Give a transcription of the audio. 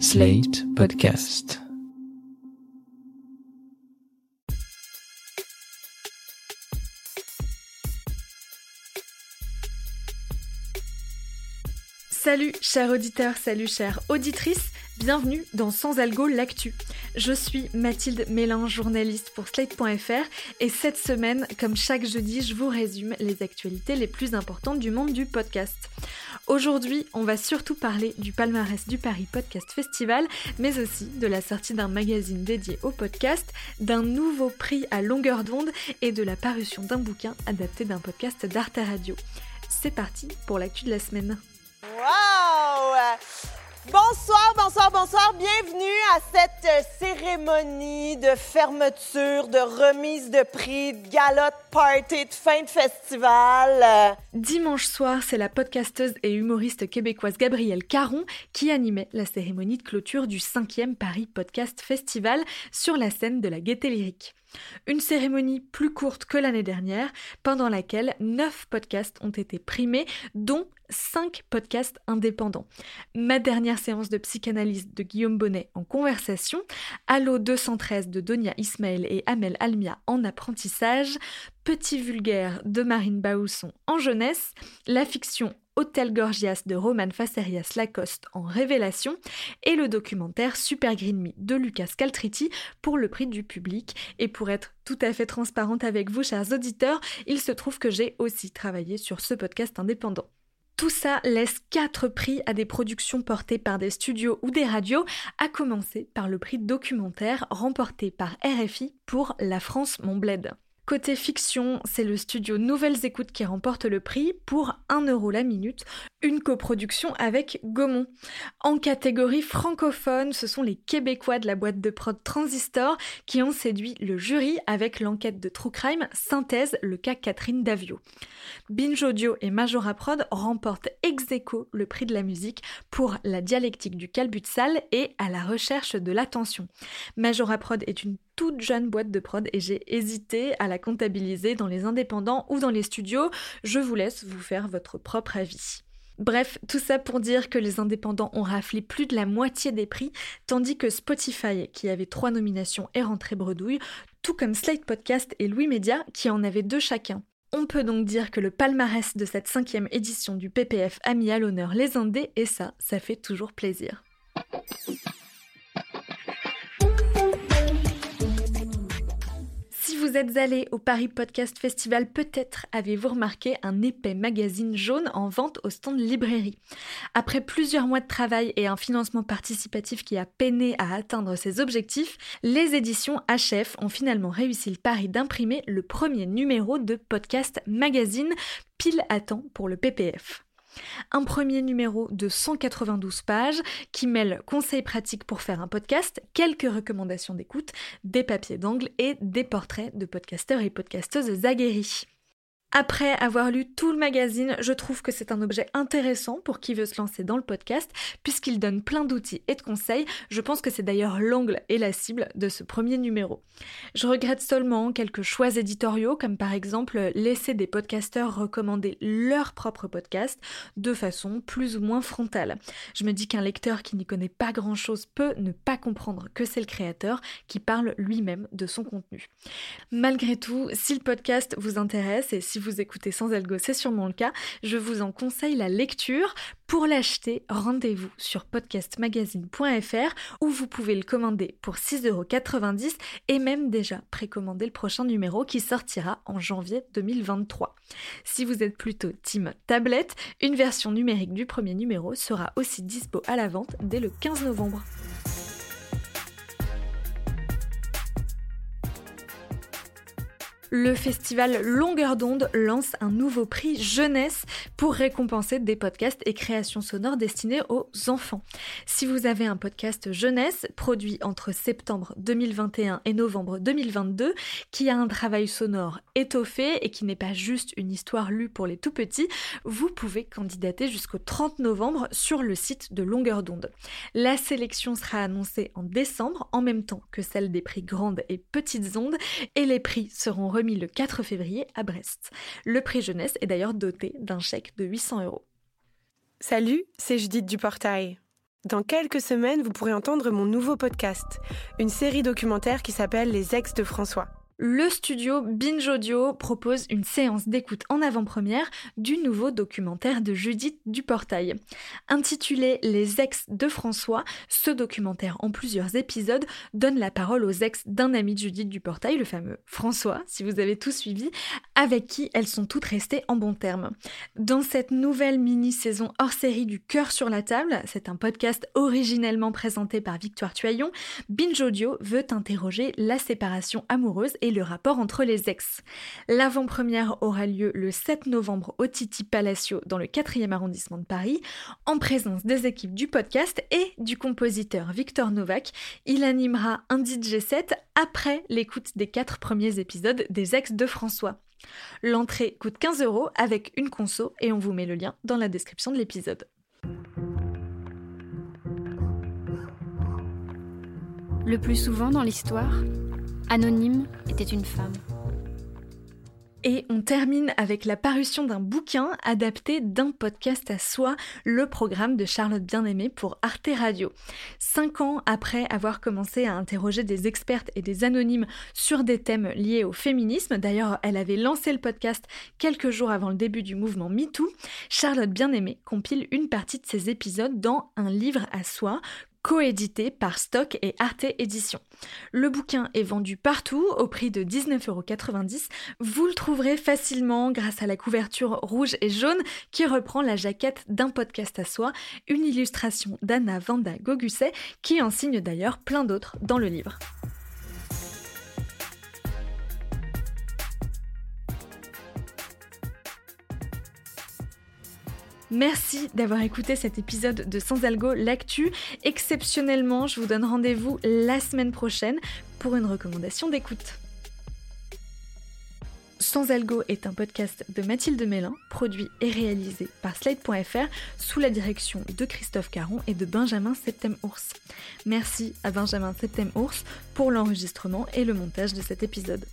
Slate Podcast. Salut chers auditeurs, salut chères auditrices, bienvenue dans Sans Algo l'actu. Je suis Mathilde Mélange, journaliste pour Slate.fr et cette semaine, comme chaque jeudi, je vous résume les actualités les plus importantes du monde du podcast. Aujourd'hui, on va surtout parler du palmarès du Paris Podcast Festival, mais aussi de la sortie d'un magazine dédié au podcast, d'un nouveau prix à longueur d'onde et de la parution d'un bouquin adapté d'un podcast d'Arte Radio. C'est parti pour l'actu de la semaine. Wow! Bonsoir, bonsoir, bonsoir. Bienvenue à cette cérémonie de fermeture, de remise de prix, de galotte party, de fin de festival. Dimanche soir, c'est la podcasteuse et humoriste québécoise Gabrielle Caron qui animait la cérémonie de clôture du 5e Paris Podcast Festival sur la scène de la Gaîté Lyrique. Une cérémonie plus courte que l'année dernière, pendant laquelle 9 podcasts ont été primés, dont 5 podcasts indépendants. Ma dernière séance de psychanalyse de Guillaume Bonnet en conversation, Allo 213 de Donia Ismaël et Amel Almia en apprentissage, Petit vulgaire de Marine Baousson en jeunesse, la fiction Hôtel Gorgias de Roman Facerias Lacoste en révélation et le documentaire Super Green Me de Lucas Caltriti pour le prix du public. Et pour être tout à fait transparente avec vous, chers auditeurs, il se trouve que j'ai aussi travaillé sur ce podcast indépendant. Tout ça laisse quatre prix à des productions portées par des studios ou des radios, à commencer par le prix documentaire remporté par RFI pour La France mon bled. Côté fiction, c'est le studio Nouvelles Écoutes qui remporte le prix pour 1 euro la minute, une coproduction avec Gaumont. En catégorie francophone, ce sont les Québécois de la boîte de prod Transistor qui ont séduit le jury avec l'enquête de True Crime Synthèse, le cas Catherine Davio. Binge Audio et Majora Prod remportent ex aequo le prix de la musique pour la dialectique du calbutsal et à la recherche de l'attention. Majora Prod est une toute jeune boîte de prod et j'ai hésité à la comptabiliser dans les indépendants ou dans les studios. Je vous laisse vous faire votre propre avis. Bref, tout ça pour dire que les indépendants ont raflé plus de la moitié des prix, tandis que Spotify, qui avait trois nominations, est rentré bredouille, tout comme Slate Podcast et Louis Media, qui en avaient deux chacun. On peut donc dire que le palmarès de cette cinquième édition du PPF a mis à l'honneur les Indés, et ça, ça fait toujours plaisir. Vous êtes allé au Paris Podcast Festival, peut-être avez-vous remarqué un épais magazine jaune en vente au stand librairie. Après plusieurs mois de travail et un financement participatif qui a peiné à atteindre ses objectifs, les éditions HF ont finalement réussi le pari d'imprimer le premier numéro de Podcast Magazine, pile à temps pour le PPF. Un premier numéro de 192 pages qui mêle conseils pratiques pour faire un podcast, quelques recommandations d'écoute, des papiers d'angle et des portraits de podcasteurs et podcasteuses aguerris. Après avoir lu tout le magazine, je trouve que c'est un objet intéressant pour qui veut se lancer dans le podcast, puisqu'il donne plein d'outils et de conseils. Je pense que c'est d'ailleurs l'angle et la cible de ce premier numéro. Je regrette seulement quelques choix éditoriaux, comme par exemple laisser des podcasteurs recommander leur propre podcast de façon plus ou moins frontale. Je me dis qu'un lecteur qui n'y connaît pas grand-chose peut ne pas comprendre que c'est le créateur qui parle lui-même de son contenu. Malgré tout, si le podcast vous intéresse et si vous écoutez sans algo, c'est sûrement le cas, je vous en conseille la lecture. Pour l'acheter, rendez-vous sur podcastmagazine.fr où vous pouvez le commander pour 6,90€ et même déjà précommander le prochain numéro qui sortira en janvier 2023. Si vous êtes plutôt team tablette, une version numérique du premier numéro sera aussi dispo à la vente dès le 15 novembre. Le festival Longueur d'onde lance un nouveau prix jeunesse pour récompenser des podcasts et créations sonores destinées aux enfants. Si vous avez un podcast jeunesse produit entre septembre 2021 et novembre 2022 qui a un travail sonore étoffé et qui n'est pas juste une histoire lue pour les tout petits, vous pouvez candidater jusqu'au 30 novembre sur le site de Longueur d'onde. La sélection sera annoncée en décembre en même temps que celle des prix grandes et petites ondes et les prix seront remis le 4 février à Brest. Le prix jeunesse est d'ailleurs doté d'un chèque de 800 euros. Salut, c'est Judith Duportail. Dans quelques semaines, vous pourrez entendre mon nouveau podcast, une série documentaire qui s'appelle Les ex de François le studio Binge Audio propose une séance d'écoute en avant-première du nouveau documentaire de Judith Duportail. Intitulé Les ex de François, ce documentaire en plusieurs épisodes donne la parole aux ex d'un ami de Judith Duportail, le fameux François, si vous avez tout suivi, avec qui elles sont toutes restées en bons termes. Dans cette nouvelle mini-saison hors série du Cœur sur la table, c'est un podcast originellement présenté par Victoire Tuaillon, Binge Audio veut interroger la séparation amoureuse et le rapport entre les ex. L'avant-première aura lieu le 7 novembre au Titi Palacio dans le 4e arrondissement de Paris, en présence des équipes du podcast et du compositeur Victor Novak. Il animera un DJ set après l'écoute des quatre premiers épisodes des ex de François. L'entrée coûte 15 euros avec une conso et on vous met le lien dans la description de l'épisode. Le plus souvent dans l'histoire, Anonyme était une femme. Et on termine avec la parution d'un bouquin adapté d'un podcast à soi, le programme de Charlotte Bien-Aimée pour Arte Radio. Cinq ans après avoir commencé à interroger des expertes et des anonymes sur des thèmes liés au féminisme, d'ailleurs elle avait lancé le podcast quelques jours avant le début du mouvement MeToo, Charlotte Bien-Aimée compile une partie de ses épisodes dans un livre à soi coédité par Stock et Arte Édition. Le bouquin est vendu partout au prix de 19,90€. Vous le trouverez facilement grâce à la couverture rouge et jaune qui reprend la jaquette d'un podcast à soi, une illustration d'Anna Vanda Gogusset qui en signe d'ailleurs plein d'autres dans le livre. Merci d'avoir écouté cet épisode de Sans Algo L'actu. Exceptionnellement, je vous donne rendez-vous la semaine prochaine pour une recommandation d'écoute. Sans Algo est un podcast de Mathilde Mélin, produit et réalisé par Slide.fr sous la direction de Christophe Caron et de Benjamin Septem-Ours. Merci à Benjamin Septem-Ours pour l'enregistrement et le montage de cet épisode.